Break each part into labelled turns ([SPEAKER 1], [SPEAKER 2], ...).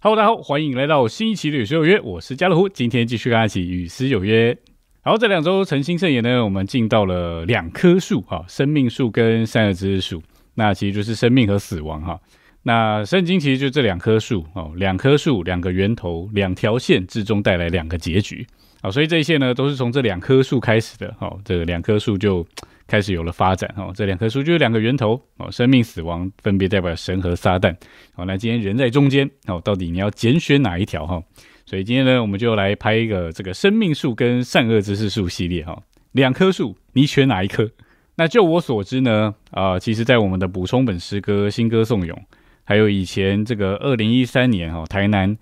[SPEAKER 1] Hello，大家好，欢迎来到新一期的《与诗有约》，我是家乐福，今天继续跟大家一起与诗有约。然后这两周诚心圣言呢，我们进到了两棵树哈，生命树跟善恶知识树，那其实就是生命和死亡哈。那圣经其实就这两棵树哦，两棵树，两个源头，两条线，最终带来两个结局啊。所以这一切呢，都是从这两棵树开始的哈。这两棵树就。开始有了发展哦，这两棵树就是两个源头哦，生命死亡分别代表神和撒旦。好，那今天人在中间哦，到底你要拣选哪一条哈？所以今天呢，我们就来拍一个这个生命树跟善恶知识树系列哈。两棵树，你选哪一棵？那就我所知呢，啊，其实在我们的补充本诗歌新歌颂咏，还有以前这个二零一三年哈台南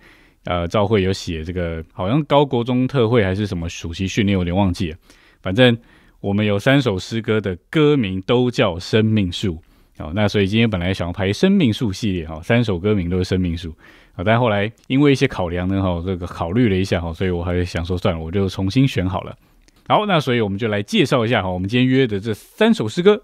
[SPEAKER 1] 呃召会有写这个，好像高国中特会还是什么暑期训练，有点忘记了，反正。我们有三首诗歌的歌名都叫生命树，好，那所以今天本来想要拍生命树系列，哈，三首歌名都是生命树，好，但后来因为一些考量呢，哈，这个考虑了一下，哈，所以我还是想说算了，我就重新选好了。好，那所以我们就来介绍一下，哈，我们今天约的这三首诗歌。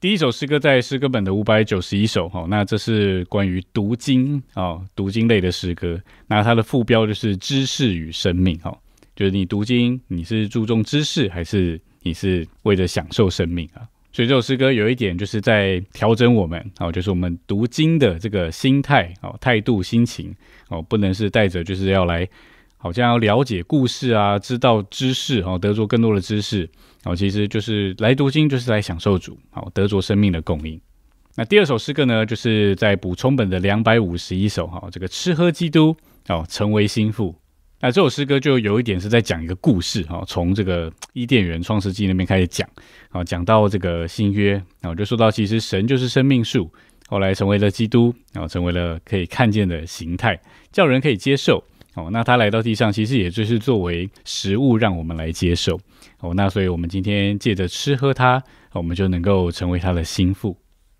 [SPEAKER 1] 第一首诗歌在诗歌本的五百九十一首，哈，那这是关于读经啊，读经类的诗歌，那它的副标就是知识与生命，哈，就是你读经，你是注重知识还是？你是为了享受生命啊，所以这首诗歌有一点就是在调整我们哦，就是我们读经的这个心态哦、态度、心情哦，不能是带着就是要来好像要了解故事啊、知道知识哦、得着更多的知识哦，其实就是来读经就是来享受主哦，得着生命的供应。那第二首诗歌呢，就是在补充本的两百五十一首哈，这个吃喝基督哦，成为心腹。那这首诗歌就有一点是在讲一个故事哈，从这个伊甸园创世纪那边开始讲，啊，讲到这个新约，然后就说到其实神就是生命树，后来成为了基督，然后成为了可以看见的形态，叫人可以接受。哦，那他来到地上，其实也就是作为食物让我们来接受。哦，那所以我们今天借着吃喝它，我们就能够成为他的心腹。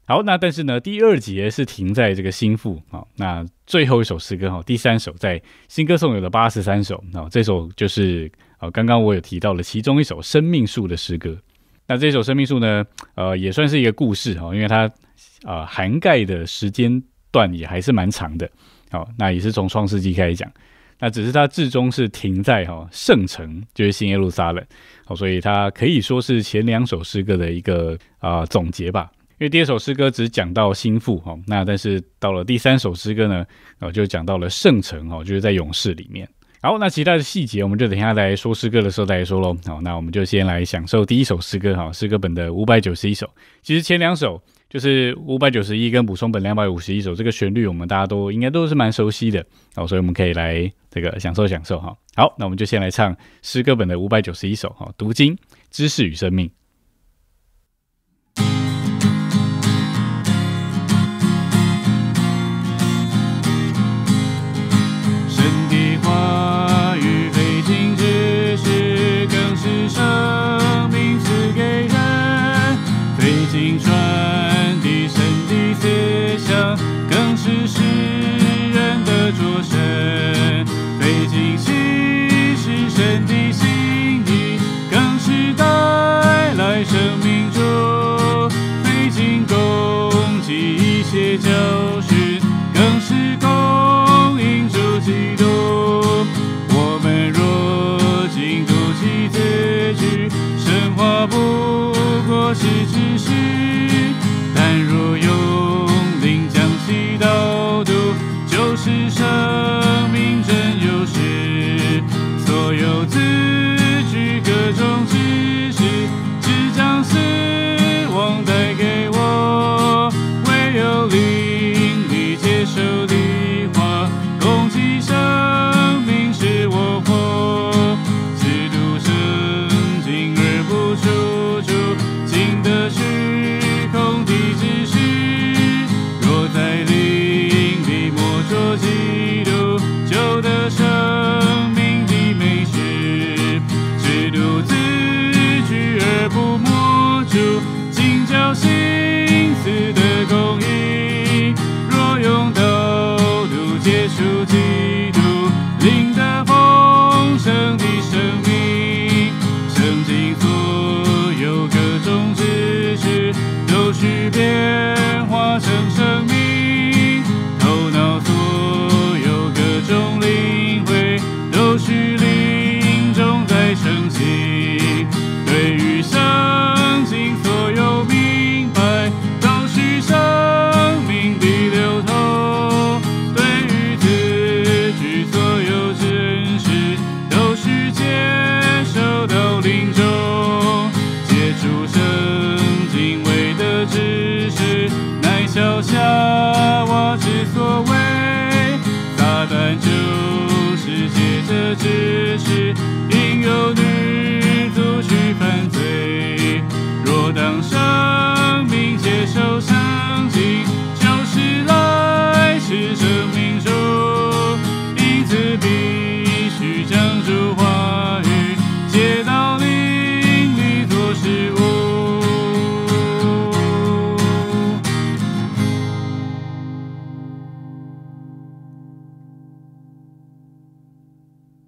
[SPEAKER 1] 好，那但是呢，第二节是停在这个心腹啊。那最后一首诗歌哈，第三首在新歌颂有的八十三首啊，这首就是啊，刚刚我有提到了其中一首生命树的诗歌。那这首生命树呢，呃，也算是一个故事哈，因为它啊涵盖的时间段也还是蛮长的。好，那也是从创世纪开始讲，那只是它至终是停在哈圣城，就是新耶路撒冷。好，所以它可以说是前两首诗歌的一个啊总结吧。因为第二首诗歌只讲到心腹哈，那但是到了第三首诗歌呢，然后就讲到了圣城哈，就是在勇士里面。好，那其他的细节我们就等一下来说诗歌的时候再来说喽。好，那我们就先来享受第一首诗歌哈，诗歌本的五百九十一首。其实前两首就是五百九十一跟补充本两百五十一首，这个旋律我们大家都应该都是蛮熟悉的。好，所以我们可以来这个享受享受哈。好，那我们就先来唱诗歌本的五百九十一首哈，读经知识与生命。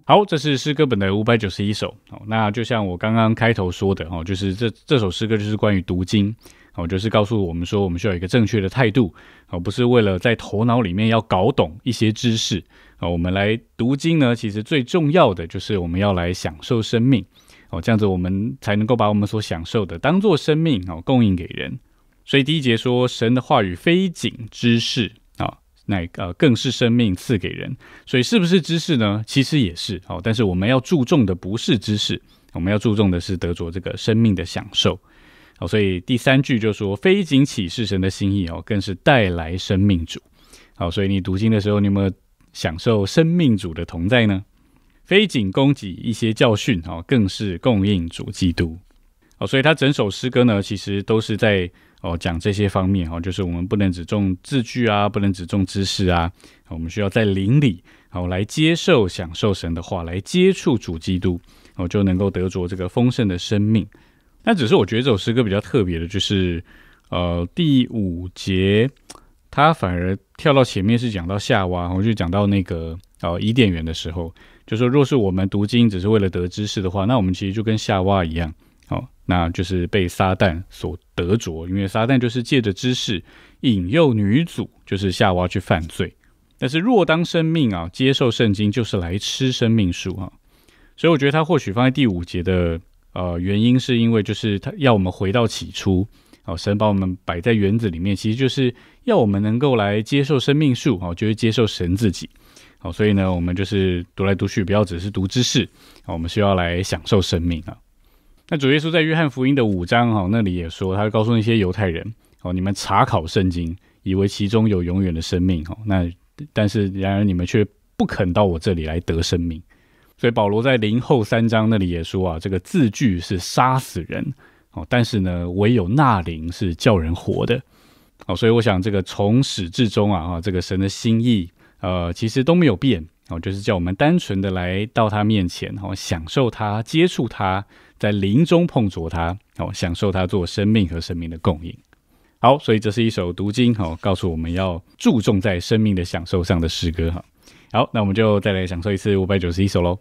[SPEAKER 1] 好，这是诗歌本的五百九十一首。好，那就像我刚刚开头说的，哦，就是这这首诗歌就是关于读经，哦，就是告诉我们说，我们需要一个正确的态度，哦，不是为了在头脑里面要搞懂一些知识，哦，我们来读经呢，其实最重要的就是我们要来享受生命，哦，这样子我们才能够把我们所享受的当做生命，哦，供应给人。所以第一节说，神的话语非仅知识。那呃，更是生命赐给人，所以是不是知识呢？其实也是哦，但是我们要注重的不是知识，我们要注重的是得着这个生命的享受。好，所以第三句就说，非仅启示神的心意哦，更是带来生命主。好，所以你读经的时候，你有没有享受生命主的同在呢？非仅供给一些教训哦，更是供应主基督。好，所以他整首诗歌呢，其实都是在。哦，讲这些方面哦，就是我们不能只重字句啊，不能只重知识啊，我们需要在灵里哦来接受、享受神的话，来接触主基督，哦就能够得着这个丰盛的生命。那只是我觉得这首诗歌比较特别的，就是呃第五节，它反而跳到前面是讲到夏娃，我就讲到那个呃伊甸园的时候，就说若是我们读经只是为了得知识的话，那我们其实就跟夏娃一样。那就是被撒旦所得着，因为撒旦就是借着知识引诱女主，就是夏娃去犯罪。但是若当生命啊，接受圣经就是来吃生命树啊，所以我觉得他或许放在第五节的呃原因，是因为就是他要我们回到起初，哦，神把我们摆在园子里面，其实就是要我们能够来接受生命树，哦，就是接受神自己，好，所以呢，我们就是读来读去，不要只是读知识，我们需要来享受生命啊。那主耶稣在约翰福音的五章哈那里也说，他告诉那些犹太人哦，你们查考圣经，以为其中有永远的生命哦，那但是然而你们却不肯到我这里来得生命。所以保罗在林后三章那里也说啊，这个字句是杀死人哦，但是呢，唯有那灵是叫人活的哦。所以我想这个从始至终啊，哈，这个神的心意呃，其实都没有变哦，就是叫我们单纯的来到他面前哦，享受他，接触他。在林中碰着它，哦，享受它做生命和生命的供应。好，所以这是一首读经，哦，告诉我们要注重在生命的享受上的诗歌，哈。好，那我们就再来享受一次五百九十一首喽。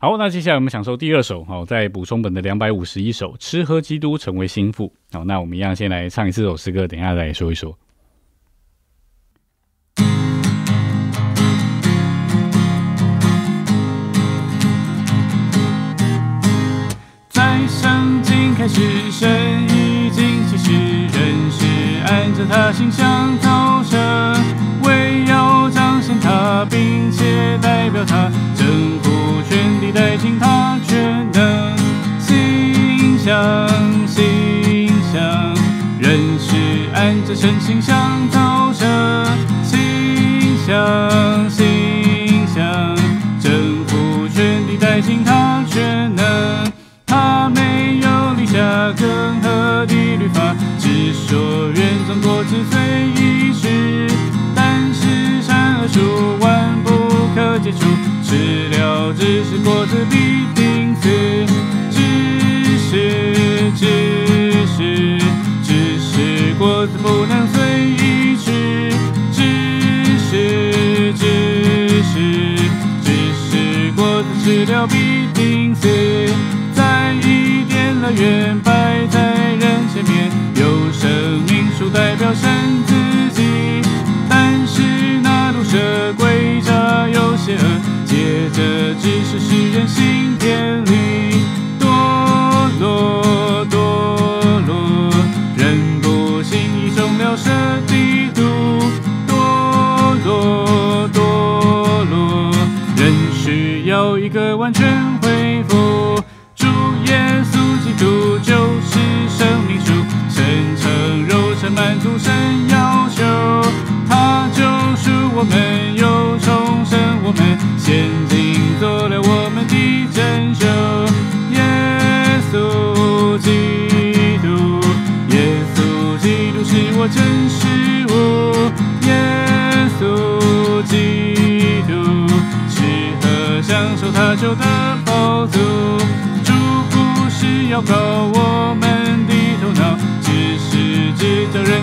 [SPEAKER 1] 好，那接下来我们享受第二首，好，在补充本的两百五十一首，吃喝基督成为心腹。好，那我们一样先来唱一次首诗歌，等一下再说一说。
[SPEAKER 2] 在圣经开始，神已经启示，人是按照他形象造成，为要彰显他，并且代表他。带进他全能心想心想，人是按着神形象造成形象，形象，征服全地带进他全能，他没有立下任何的律法，只说伊甸乐园摆在人前面，有生命树代表神自己，但是那毒蛇诡诈又邪恶。接着只是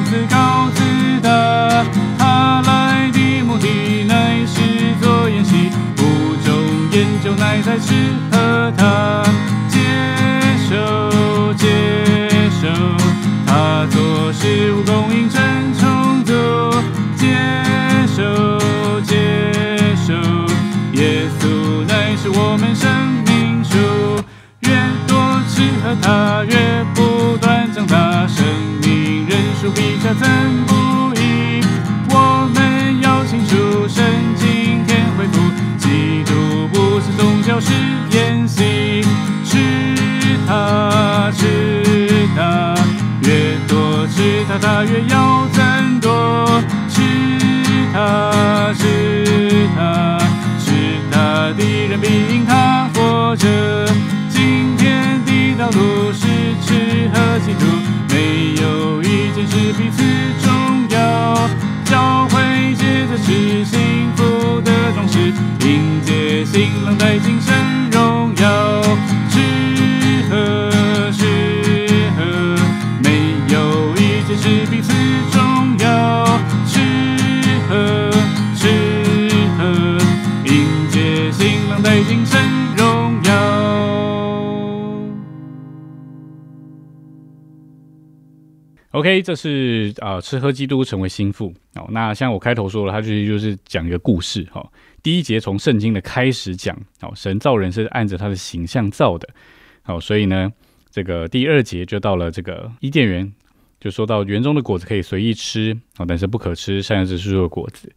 [SPEAKER 2] 自高自大，他来的目的乃是做演习。研究乃在吃喝他接受接受，他做事物供应真充足，接受接受，耶稣乃是我们生命树，越多吃喝他越不断，数比加增不已，我们要清楚神经天恢复基督。不是宗教，是演习。吃它，吃它，越多吃它，它越要增多。吃它，吃它，吃它的人必因它活着。今天的道路是吃和基督，有一件事彼此重要。教会接着是幸福的装饰。迎接新郎带金
[SPEAKER 1] OK，这是啊，吃喝基督成为心腹哦。那像我开头说了，他其实就是讲一个故事哈。第一节从圣经的开始讲，好，神造人是按着他的形象造的，好，所以呢，这个第二节就到了这个伊甸园，就说到园中的果子可以随意吃，好，但是不可吃善恶之树的果子。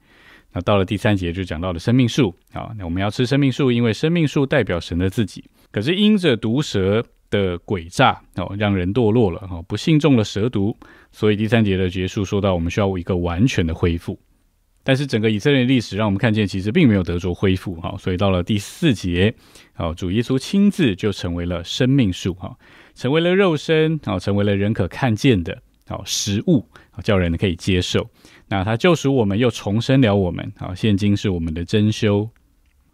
[SPEAKER 1] 那到了第三节就讲到了生命树，好，那我们要吃生命树，因为生命树代表神的自己。可是因着毒蛇的诡诈，哦，让人堕落了，哦，不幸中了蛇毒，所以第三节的结束说到我们需要一个完全的恢复。但是整个以色列历史让我们看见，其实并没有得着恢复哈，所以到了第四节，好，主耶稣亲自就成为了生命树哈，成为了肉身，好，成为了人可看见的，好食物，好叫人可以接受。那他救赎我们，又重生了我们，好，现今是我们的真修。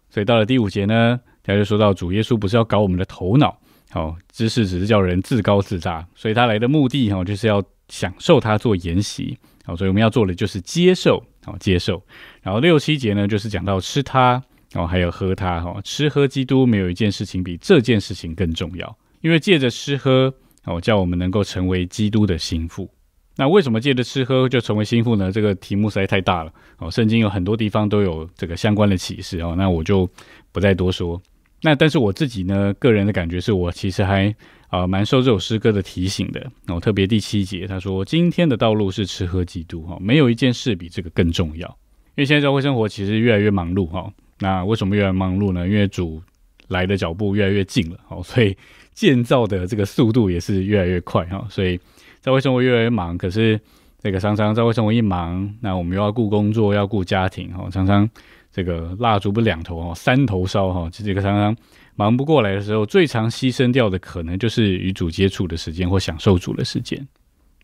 [SPEAKER 1] 所以到了第五节呢，他就说到主耶稣不是要搞我们的头脑，哦，知识只是叫人自高自大，所以他来的目的哈，就是要享受他做筵席，好，所以我们要做的就是接受。好接受，然后六七节呢，就是讲到吃它，哦，还有喝它哈，吃喝基督没有一件事情比这件事情更重要，因为借着吃喝哦，叫我们能够成为基督的心腹。那为什么借着吃喝就成为心腹呢？这个题目实在太大了哦，圣经有很多地方都有这个相关的启示哦，那我就不再多说。那但是我自己呢，个人的感觉是我其实还啊蛮受这首诗歌的提醒的哦，特别第七节他说：“今天的道路是吃喝基督哈，没有一件事比这个更重要。”因为现在教会生活其实越来越忙碌哈，那为什么越来越忙碌呢？因为主来的脚步越来越近了哦，所以建造的这个速度也是越来越快哈，所以。在会生活越来越忙，可是这个常常在会生活一忙，那我们又要顾工作，要顾家庭，哈，常常这个蜡烛不两头哦，三头烧哈，这个常常忙不过来的时候，最常牺牲掉的可能就是与主接触的时间或享受主的时间。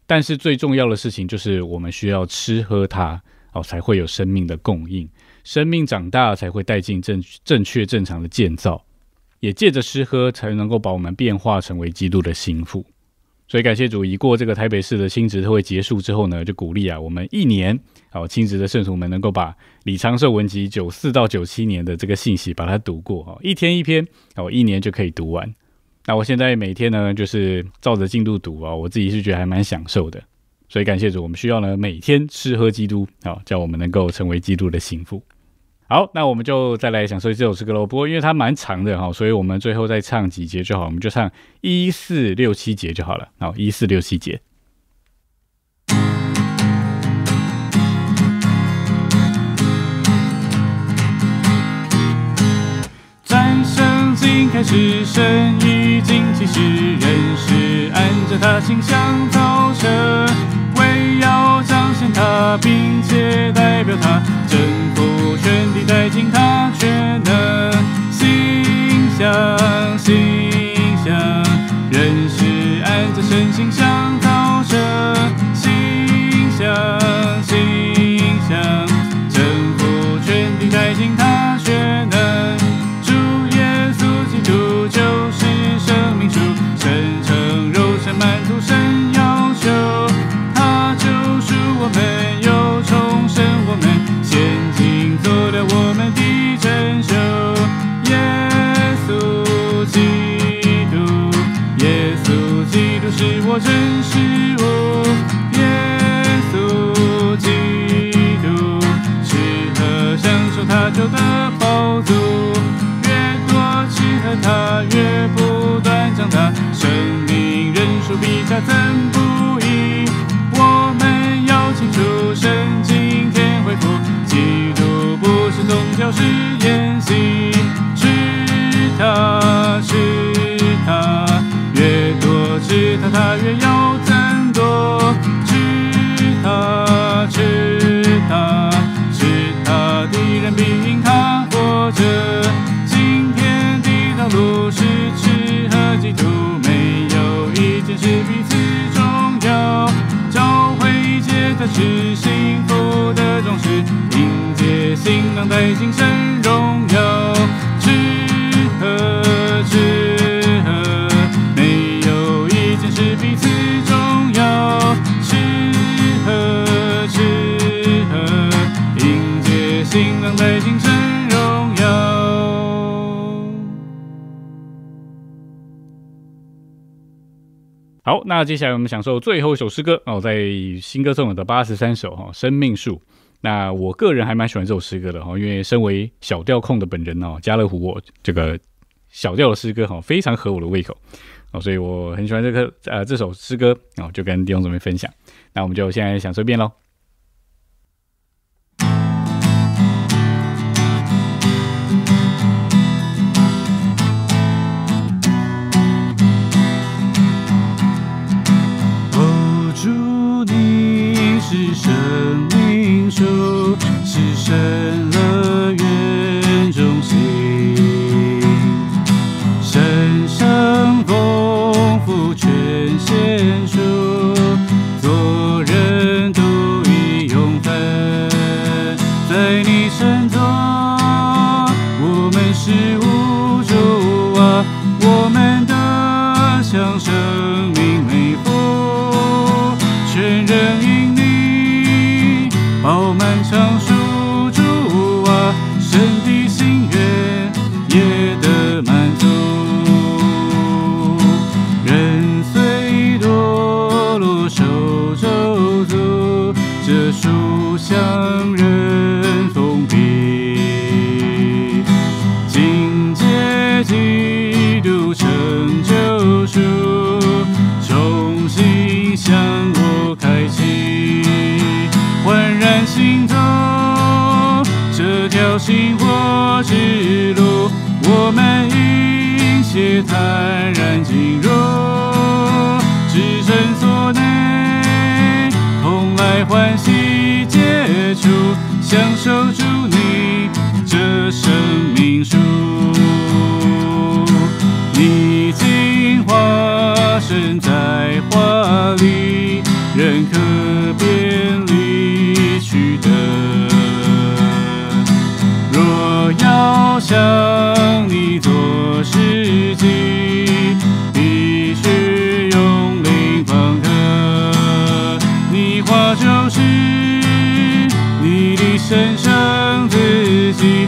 [SPEAKER 1] 但是最重要的事情就是我们需要吃喝它哦，才会有生命的供应，生命长大才会带进正正确正常的建造，也借着吃喝才能够把我们变化成为基督的心腹。所以感谢主，已过这个台北市的亲职特会结束之后呢，就鼓励啊，我们一年好亲职的圣徒们能够把李长寿文集九四到九七年的这个信息把它读过啊，一天一篇哦，一年就可以读完。那我现在每天呢，就是照着进度读啊，我自己是觉得还蛮享受的。所以感谢主，我们需要呢每天吃喝基督啊，叫我们能够成为基督的心腹。好，那我们就再来享受这首诗歌喽。不过因为它蛮长的哈，所以我们最后再唱几节就好，我们就唱一四六七节就好了。好，一四六七节。
[SPEAKER 2] 在圣经开始，神已经启示，人是按着他形象造成，为要彰显他，并且代表他征服。心上人是爱在身心上我真是我，耶稣基督，吃喝享受他就得饱足，越多吃喝他越不断长大，生命人数比加增不已，我们要清楚神今天恢复。基督不是宗教是演戏，吃它它它越要增多，吃他吃他吃它的人比因它活着。今天的道路是吃喝基督，没有一件事比此重要。教会界的是幸福的装饰。迎接新郎带进神荣耀，
[SPEAKER 1] 好，那接下来我们享受最后一首诗歌哦，在新歌颂的八十三首哈，生命树。那我个人还蛮喜欢这首诗歌的哈，因为身为小调控的本人哦，家乐福我这个小调的诗歌哈，非常合我的胃口哦，所以我很喜欢这个呃这首诗歌哦，就跟弟兄姊妹分享。那我们就现在享受一遍喽。
[SPEAKER 2] 是生命树，是神恩。条星火之路，我们一起坦然进入至圣所内，同来欢喜接触，享受住你这生命树。你已经化身在华里，人可便离去的。要向你做事迹，必须用灵方可。你话就是你的神圣自己，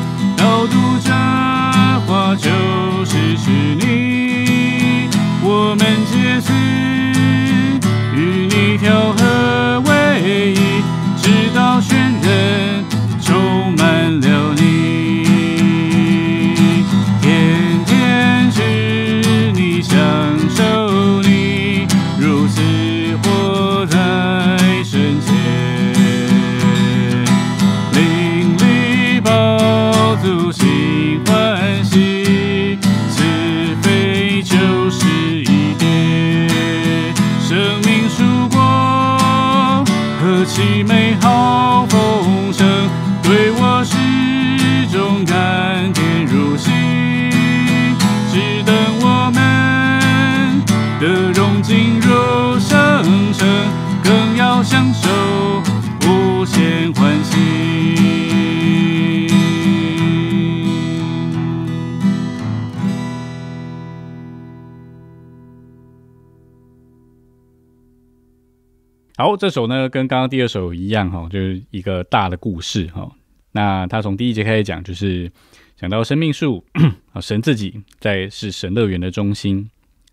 [SPEAKER 2] 这
[SPEAKER 1] 首呢跟刚刚第二首一样哈，就是一个大的故事哈。那他从第一节开始讲，就是讲到生命树 啊，神自己在是神乐园的中心。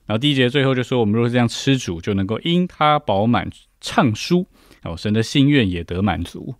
[SPEAKER 1] 然后第一节最后就说，我们若是这样吃主，就能够因他饱满畅舒，哦，神的心愿也得满足。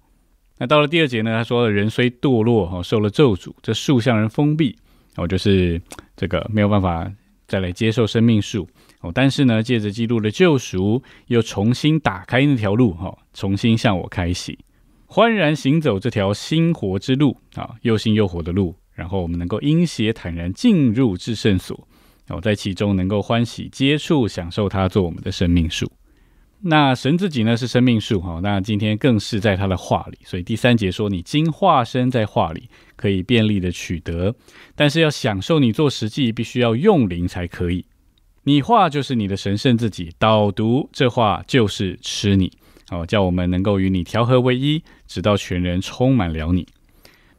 [SPEAKER 1] 那到了第二节呢，他说人虽堕落哈，受了咒诅，这树向人封闭，哦，就是这个没有办法再来接受生命树。哦，但是呢，借着基督的救赎，又重新打开那条路，哈、重新向我开启，欢然行走这条新活之路啊，又新又活的路，然后我们能够因邪坦然进入至圣所，哦，在其中能够欢喜接触、享受它做我们的生命树。那神自己呢是生命树，哈、那今天更是在他的话里，所以第三节说，你经化身在话里，可以便利的取得，但是要享受你做实际，必须要用灵才可以。你话就是你的神圣自己，导读这话就是吃你，哦，叫我们能够与你调和为一，直到全人充满了你。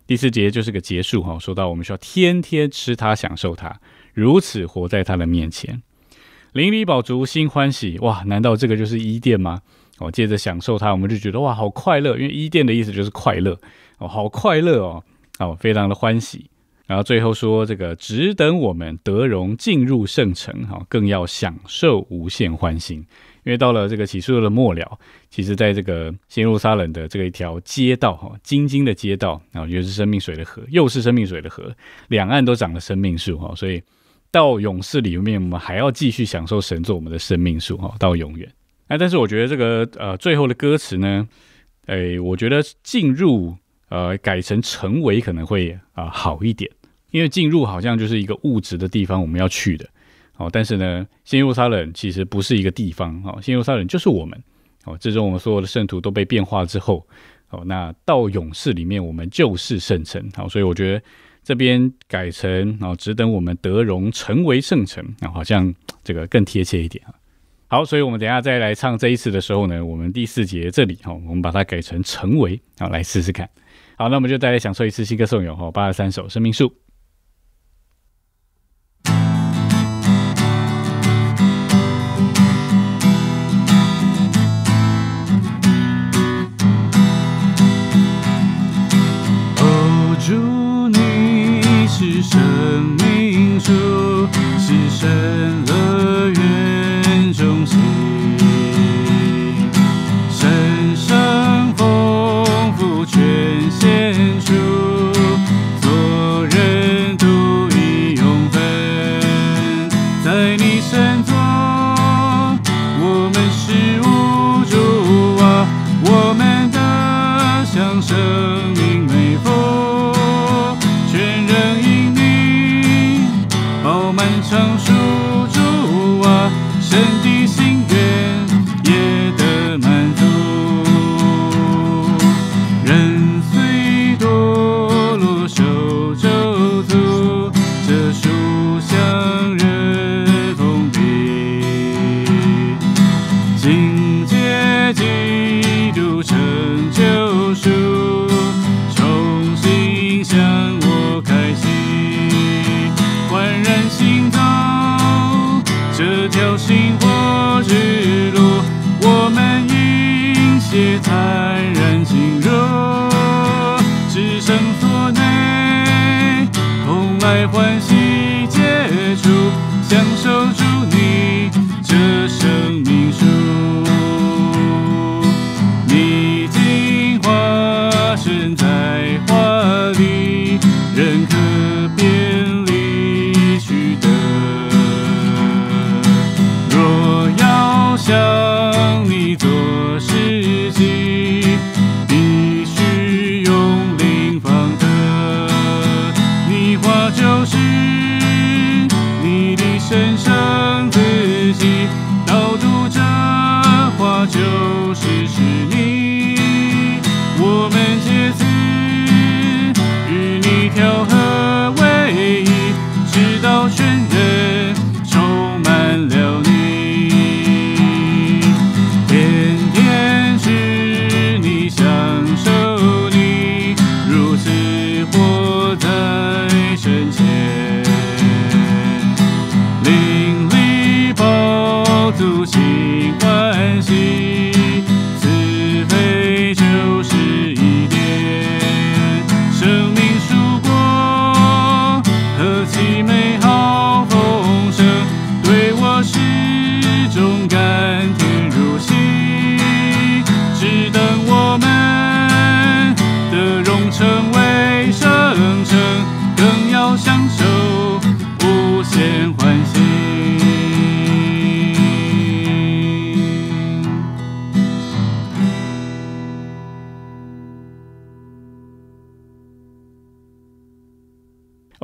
[SPEAKER 1] 第四节就是个结束哈，说到我们需要天天吃它，享受它，如此活在他的面前，邻里饱足，心欢喜。哇，难道这个就是伊甸吗？哦，接着享受它，我们就觉得哇，好快乐，因为伊甸的意思就是快乐哦，好快乐哦，哦，非常的欢喜。然后最后说，这个只等我们德荣进入圣城，哈，更要享受无限欢欣。因为到了这个启示录的末了，其实在这个新路撒冷的这个一条街道，哈，金金的街道，然后又是生命水的河，又是生命水的河，两岸都长了生命树，哈，所以到勇士里面，我们还要继续享受神做我们的生命树，哈，到永远。那但是我觉得这个呃最后的歌词呢，诶，我觉得进入呃改成成为可能会啊、好一点。因为进入好像就是一个物质的地方，我们要去的，哦，但是呢，新耶路撒冷其实不是一个地方，哦，新耶路撒冷就是我们，哦，最终我们所有的圣徒都被变化之后，哦，那到勇士里面，我们就是圣城，好，所以我觉得这边改成哦，只等我们得荣成为圣城，啊，好像这个更贴切一点啊。好，所以我们等下再来唱这一次的时候呢，我们第四节这里，哈，我们把它改成成为，好，来试试看。好，那我们就再来享受一次新歌颂咏，哈，八十三首生命树。
[SPEAKER 2] 美，同来欢喜结束，享受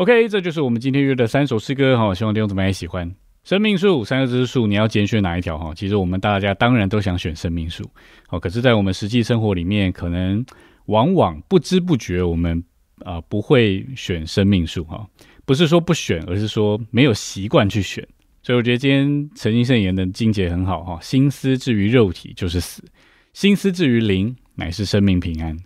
[SPEAKER 1] OK，这就是我们今天约的三首诗歌哈，希望弟兄姊妹也喜欢。生命树三个字树，你要拣选哪一条哈？其实我们大家当然都想选生命树，哦，可是，在我们实际生活里面，可能往往不知不觉我们啊、不会选生命树哈，不是说不选，而是说没有习惯去选。所以我觉得今天陈金圣言的境界很好哈，心思至于肉体就是死，心思至于灵乃是生命平安。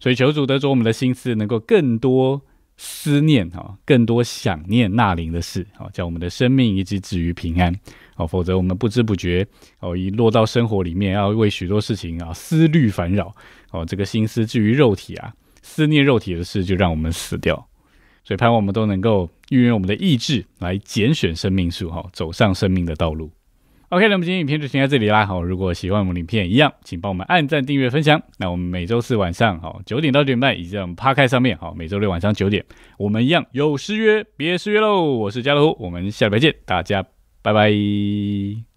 [SPEAKER 1] 所以求主得着我们的心思，能够更多思念哈，更多想念那灵的事，好，叫我们的生命一直止于平安，哦，否则我们不知不觉哦，一落到生活里面，要为许多事情啊思虑烦扰，哦，这个心思至于肉体啊，思念肉体的事，就让我们死掉。所以盼望我们都能够运用我们的意志来拣选生命树，哈，走上生命的道路。OK，那么今天影片就先到这里啦。好，如果喜欢我们影片一样，请帮我们按赞、订阅、分享。那我们每周四晚上好九点到九点半，以及我们趴开上面好每周六晚上九点，我们一样有失约，别失约喽。我是家乐虎，我们下礼拜见，大家拜拜。